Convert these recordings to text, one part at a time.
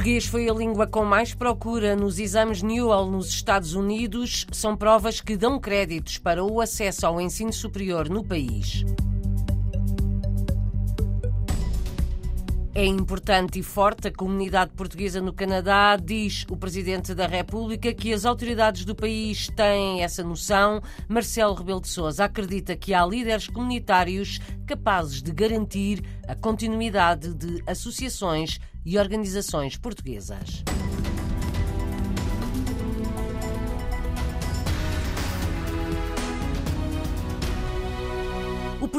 português foi a língua com mais procura nos exames Newell nos Estados Unidos. São provas que dão créditos para o acesso ao ensino superior no país. É importante e forte a comunidade portuguesa no Canadá, diz o Presidente da República, que as autoridades do país têm essa noção. Marcelo Rebelo de Sousa acredita que há líderes comunitários capazes de garantir a continuidade de associações e organizações portuguesas.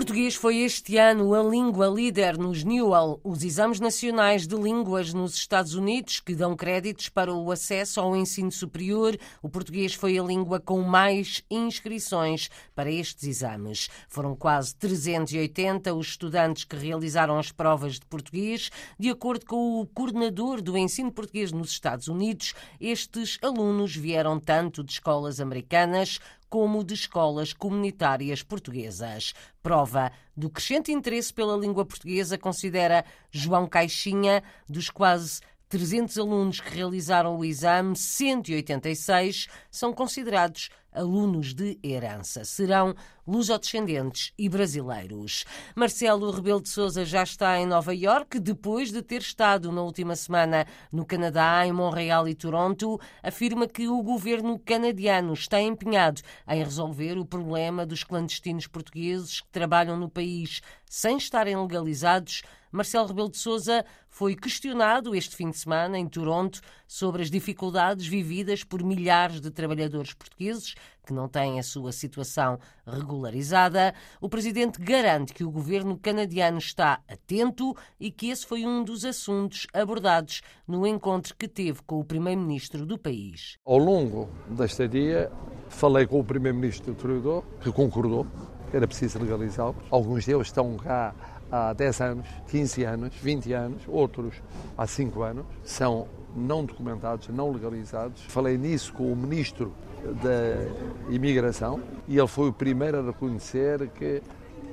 Português foi este ano a língua líder nos Newell, os exames nacionais de línguas nos Estados Unidos, que dão créditos para o acesso ao ensino superior. O português foi a língua com mais inscrições para estes exames. Foram quase 380 os estudantes que realizaram as provas de português. De acordo com o coordenador do ensino português nos Estados Unidos, estes alunos vieram tanto de escolas americanas como de escolas comunitárias portuguesas. Prova do crescente interesse pela língua portuguesa, considera João Caixinha, dos quase 300 alunos que realizaram o exame, 186 são considerados alunos de herança. Serão lusodescendentes e brasileiros. Marcelo Rebelo de Sousa já está em Nova Iorque, depois de ter estado na última semana no Canadá, em Montreal e Toronto, afirma que o governo canadiano está empenhado em resolver o problema dos clandestinos portugueses que trabalham no país sem estarem legalizados Marcelo Rebelo de Sousa foi questionado este fim de semana em Toronto sobre as dificuldades vividas por milhares de trabalhadores portugueses que não têm a sua situação regularizada. O presidente garante que o governo canadiano está atento e que esse foi um dos assuntos abordados no encontro que teve com o primeiro-ministro do país. Ao longo desta dia, falei com o primeiro-ministro Trudeau, que concordou que era preciso legalizá-los. Alguns deles estão cá há 10 anos, 15 anos, 20 anos, outros há 5 anos, são não documentados, não legalizados. Falei nisso com o Ministro da Imigração e ele foi o primeiro a reconhecer que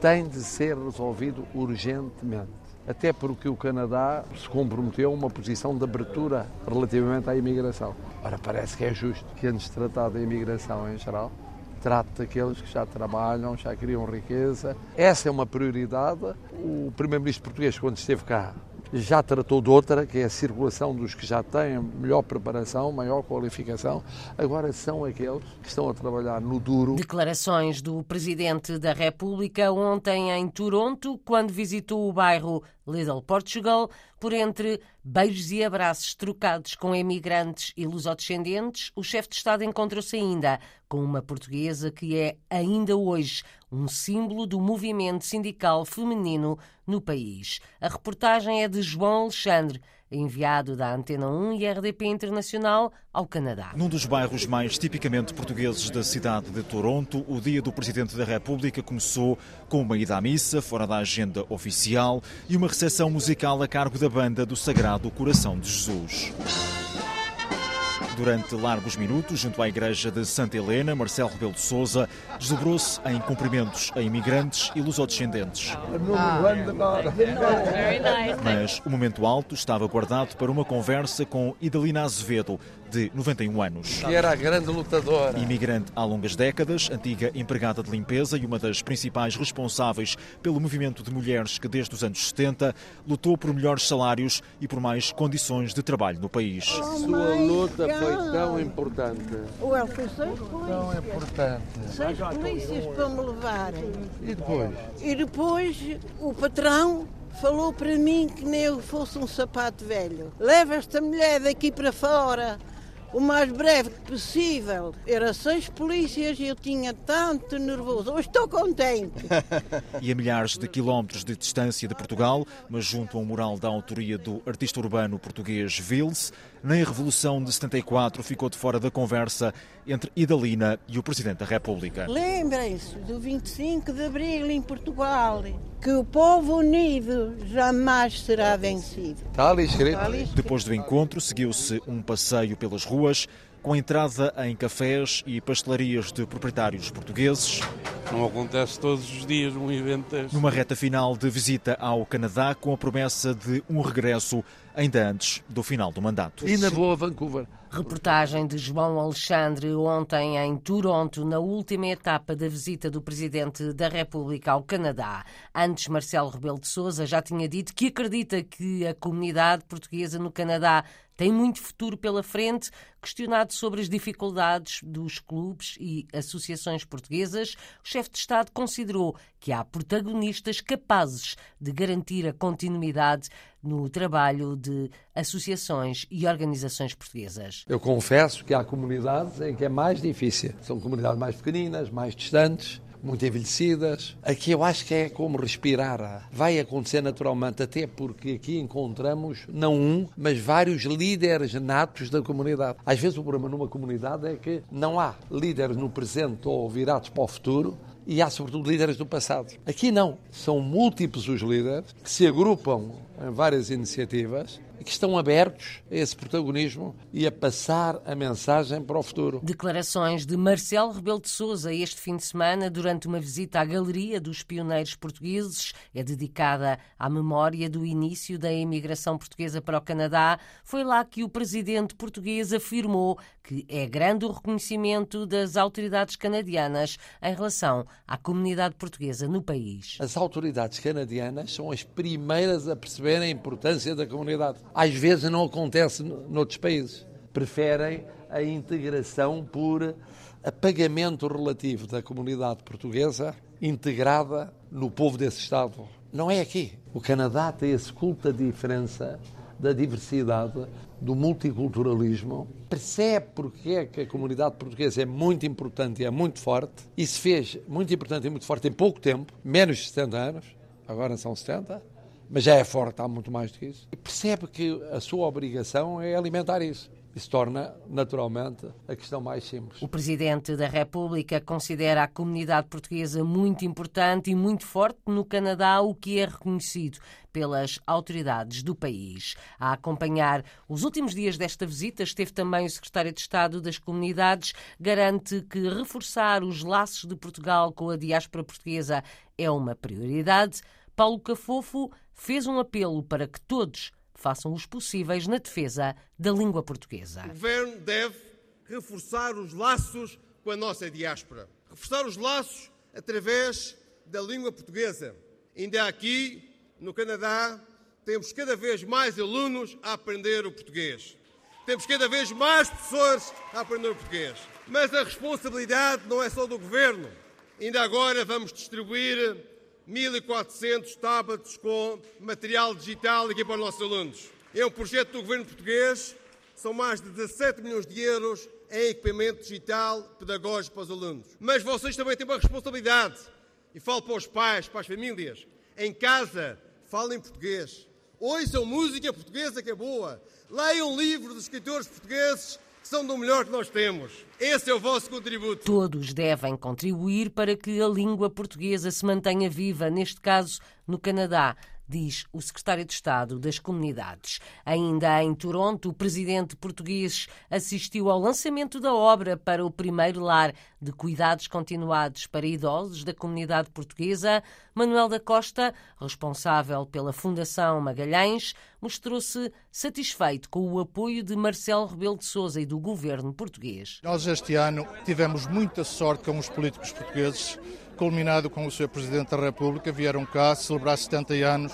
tem de ser resolvido urgentemente. Até porque o Canadá se comprometeu a uma posição de abertura relativamente à imigração. Ora, parece que é justo que, antes de tratar da imigração em geral, trate daqueles que já trabalham, já criam riqueza. Essa é uma prioridade. O primeiro-ministro português, quando esteve cá, já tratou de outra, que é a circulação dos que já têm melhor preparação, maior qualificação. Agora são aqueles que estão a trabalhar no duro. Declarações do Presidente da República ontem em Toronto, quando visitou o bairro Little Portugal, por entre beijos e abraços trocados com emigrantes e lusodescendentes, o chefe de Estado encontrou-se ainda com uma portuguesa que é, ainda hoje, um símbolo do movimento sindical feminino no país. A reportagem é de João Alexandre enviado da Antena 1 e RDP Internacional ao Canadá. Num dos bairros mais tipicamente portugueses da cidade de Toronto, o dia do Presidente da República começou com uma ida à missa, fora da agenda oficial, e uma recepção musical a cargo da banda do Sagrado Coração de Jesus. Durante largos minutos, junto à igreja de Santa Helena, Marcelo Rebelo de Sousa desdobrou-se em cumprimentos a imigrantes e lusodescendentes. Mas o momento alto estava guardado para uma conversa com Idalina Azevedo, de 91 anos. Que era a grande lutadora. Imigrante há longas décadas, antiga empregada de limpeza e uma das principais responsáveis pelo movimento de mulheres que desde os anos 70 lutou por melhores salários e por mais condições de trabalho no país. A sua luta foi tão importante. O El foi seis Tão importante. seis polícias para me levarem. E depois? E depois o patrão falou para mim que nem eu fosse um sapato velho. Leva esta mulher daqui para fora o mais breve possível. Era seis polícias e eu tinha tanto nervoso. Hoje estou contente. e a milhares de quilómetros de distância de Portugal, mas junto a um mural da autoria do artista urbano português Vils, nem a Revolução de 74 ficou de fora da conversa entre Idalina e o Presidente da República. Lembrem-se do 25 de Abril em Portugal, que o povo unido jamais será vencido. Está ali escrito. Depois do encontro, seguiu-se um passeio pelas ruas com entrada em cafés e pastelarias de proprietários portugueses. Não acontece todos os dias um evento deste. Numa reta final de visita ao Canadá, com a promessa de um regresso ainda antes do final do mandato. E na boa Vancouver. Reportagem de João Alexandre ontem em Toronto, na última etapa da visita do Presidente da República ao Canadá. Antes, Marcelo Rebelo de Sousa já tinha dito que acredita que a comunidade portuguesa no Canadá tem muito futuro pela frente. Questionado sobre as dificuldades dos clubes e associações portuguesas, o chefe de Estado considerou que há protagonistas capazes de garantir a continuidade no trabalho de associações e organizações portuguesas. Eu confesso que há comunidades em que é mais difícil. São comunidades mais pequeninas, mais distantes, muito envelhecidas. Aqui eu acho que é como respirar. Vai acontecer naturalmente, até porque aqui encontramos não um, mas vários líderes natos da comunidade. Às vezes o problema numa comunidade é que não há líderes no presente ou virados para o futuro, e há sobretudo líderes do passado. Aqui não, são múltiplos os líderes que se agrupam em várias iniciativas que estão abertos a esse protagonismo e a passar a mensagem para o futuro. Declarações de Marcelo Rebelo de Sousa este fim de semana durante uma visita à Galeria dos Pioneiros Portugueses, é dedicada à memória do início da imigração portuguesa para o Canadá. Foi lá que o presidente português afirmou que é grande o reconhecimento das autoridades canadianas em relação à comunidade portuguesa no país. As autoridades canadianas são as primeiras a perceber a importância da comunidade às vezes não acontece noutros países. Preferem a integração por apagamento relativo da comunidade portuguesa integrada no povo desse Estado. Não é aqui. O Canadá tem esse culto da diferença, da diversidade, do multiculturalismo. Percebe porque é que a comunidade portuguesa é muito importante e é muito forte e se fez muito importante e muito forte em pouco tempo, menos de 70 anos, agora são 70 mas já é forte há muito mais do que isso. E percebe que a sua obrigação é alimentar isso. Isso torna, naturalmente, a questão mais simples. O Presidente da República considera a comunidade portuguesa muito importante e muito forte no Canadá, o que é reconhecido pelas autoridades do país. A acompanhar os últimos dias desta visita esteve também o Secretário de Estado das Comunidades, garante que reforçar os laços de Portugal com a diáspora portuguesa é uma prioridade. Paulo Cafofo fez um apelo para que todos façam os possíveis na defesa da língua portuguesa. O governo deve reforçar os laços com a nossa diáspora. Reforçar os laços através da língua portuguesa. Ainda aqui, no Canadá, temos cada vez mais alunos a aprender o português. Temos cada vez mais professores a aprender o português. Mas a responsabilidade não é só do governo. Ainda agora vamos distribuir 1.400 tablets com material digital aqui para os nossos alunos. É um projeto do governo português, são mais de 17 milhões de euros em equipamento digital pedagógico para os alunos. Mas vocês também têm uma responsabilidade, e falo para os pais, para as famílias. Em casa, falem português. Ouçam música portuguesa que é boa. Leiam livros dos escritores portugueses são do melhor que nós temos. Esse é o vosso contributo. Todos devem contribuir para que a língua portuguesa se mantenha viva, neste caso no Canadá diz o secretário de Estado das Comunidades. Ainda em Toronto, o presidente português assistiu ao lançamento da obra para o primeiro lar de cuidados continuados para idosos da comunidade portuguesa. Manuel da Costa, responsável pela Fundação Magalhães, mostrou-se satisfeito com o apoio de Marcelo Rebelo de Sousa e do governo português. Nós este ano tivemos muita sorte com os políticos portugueses culminado com o Sr. Presidente da República, vieram cá celebrar 70 anos.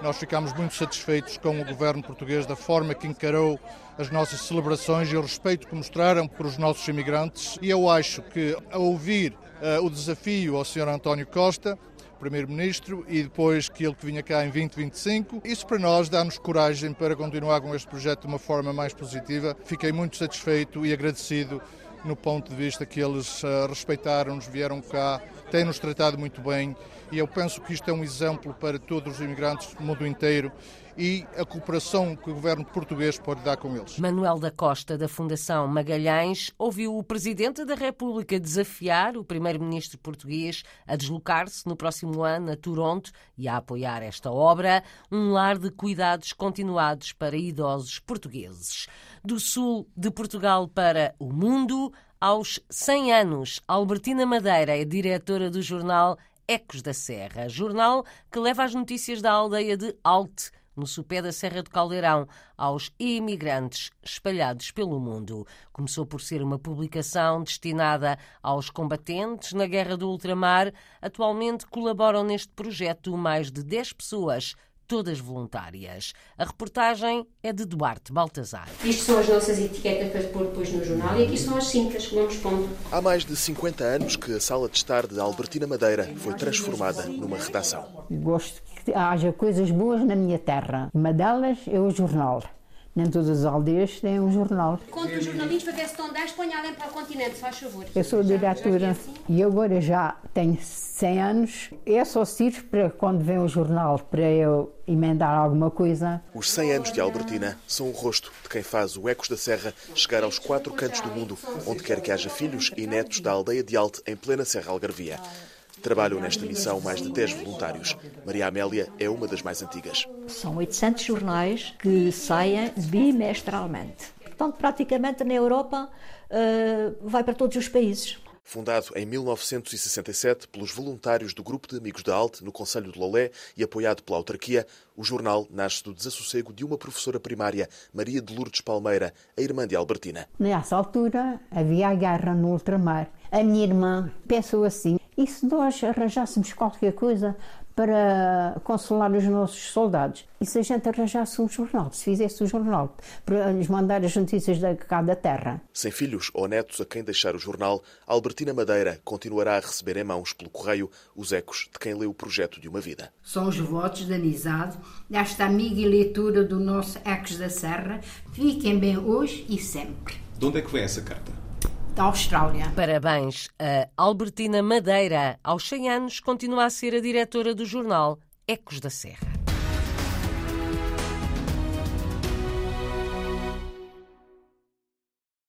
Nós ficámos muito satisfeitos com o governo português da forma que encarou as nossas celebrações e o respeito que mostraram por os nossos imigrantes. E eu acho que, a ouvir uh, o desafio ao Sr. António Costa, Primeiro-Ministro, e depois que ele que vinha cá em 2025. Isso para nós dá-nos coragem para continuar com este projeto de uma forma mais positiva. Fiquei muito satisfeito e agradecido no ponto de vista que eles uh, respeitaram-nos, vieram cá, têm-nos tratado muito bem. E eu penso que isto é um exemplo para todos os imigrantes do mundo inteiro e a cooperação que o governo português pode dar com eles. Manuel da Costa, da Fundação Magalhães, ouviu o Presidente da República desafiar o Primeiro-Ministro português a deslocar-se no próximo ano a Toronto e a apoiar esta obra, um lar de cuidados continuados para idosos portugueses. Do sul de Portugal para o mundo, aos 100 anos, Albertina Madeira é diretora do jornal Ecos da Serra, jornal que leva as notícias da aldeia de Alte, no sopé da Serra do Caldeirão, aos imigrantes espalhados pelo mundo. Começou por ser uma publicação destinada aos combatentes na Guerra do Ultramar. Atualmente colaboram neste projeto mais de 10 pessoas todas voluntárias. A reportagem é de Duarte Baltazar. Isto são as nossas etiquetas para pôr depois no jornal e aqui são as cintas que vamos pondo. Há mais de 50 anos que a sala de estar de Albertina Madeira foi transformada numa redação. Gosto que haja coisas boas na minha terra. Uma delas é o jornal. Nem todas as aldeias têm um jornal. Conta os jornalinhos para ver se estão 10, ponha além para o continente, faz favor. Eu sou diretora assim? e agora já tenho 100 anos. É só sirvo para quando vem o jornal, para eu emendar alguma coisa. Os 100 anos de Albertina são o rosto de quem faz o Ecos da Serra chegar aos quatro cantos do mundo, onde quer que haja filhos e netos da aldeia de Alte, em plena Serra Algarvia. Trabalham nesta missão mais de 10 voluntários. Maria Amélia é uma das mais antigas. São 800 jornais que saem bimestralmente. Portanto, praticamente na Europa uh, vai para todos os países. Fundado em 1967 pelos voluntários do Grupo de Amigos da Alte, no Conselho de Lolé, e apoiado pela autarquia, o jornal nasce do desassossego de uma professora primária, Maria de Lourdes Palmeira, a irmã de Albertina. Nessa altura havia a guerra no ultramar. A minha irmã pensou assim: e se nós arranjássemos qualquer coisa para consolar os nossos soldados. E se a gente arranjasse um jornal, se fizesse um jornal para nos mandar as notícias da cada terra. Sem filhos ou netos a quem deixar o jornal, Albertina Madeira continuará a receber em mãos pelo correio os ecos de quem lê o projeto de uma vida. São os votos de amizade desta amiga e leitura do nosso Ecos da Serra. Fiquem bem hoje e sempre. De onde é que vem essa carta? Da Austrália. Parabéns a Albertina Madeira. Aos 100 anos, continua a ser a diretora do jornal Ecos da Serra.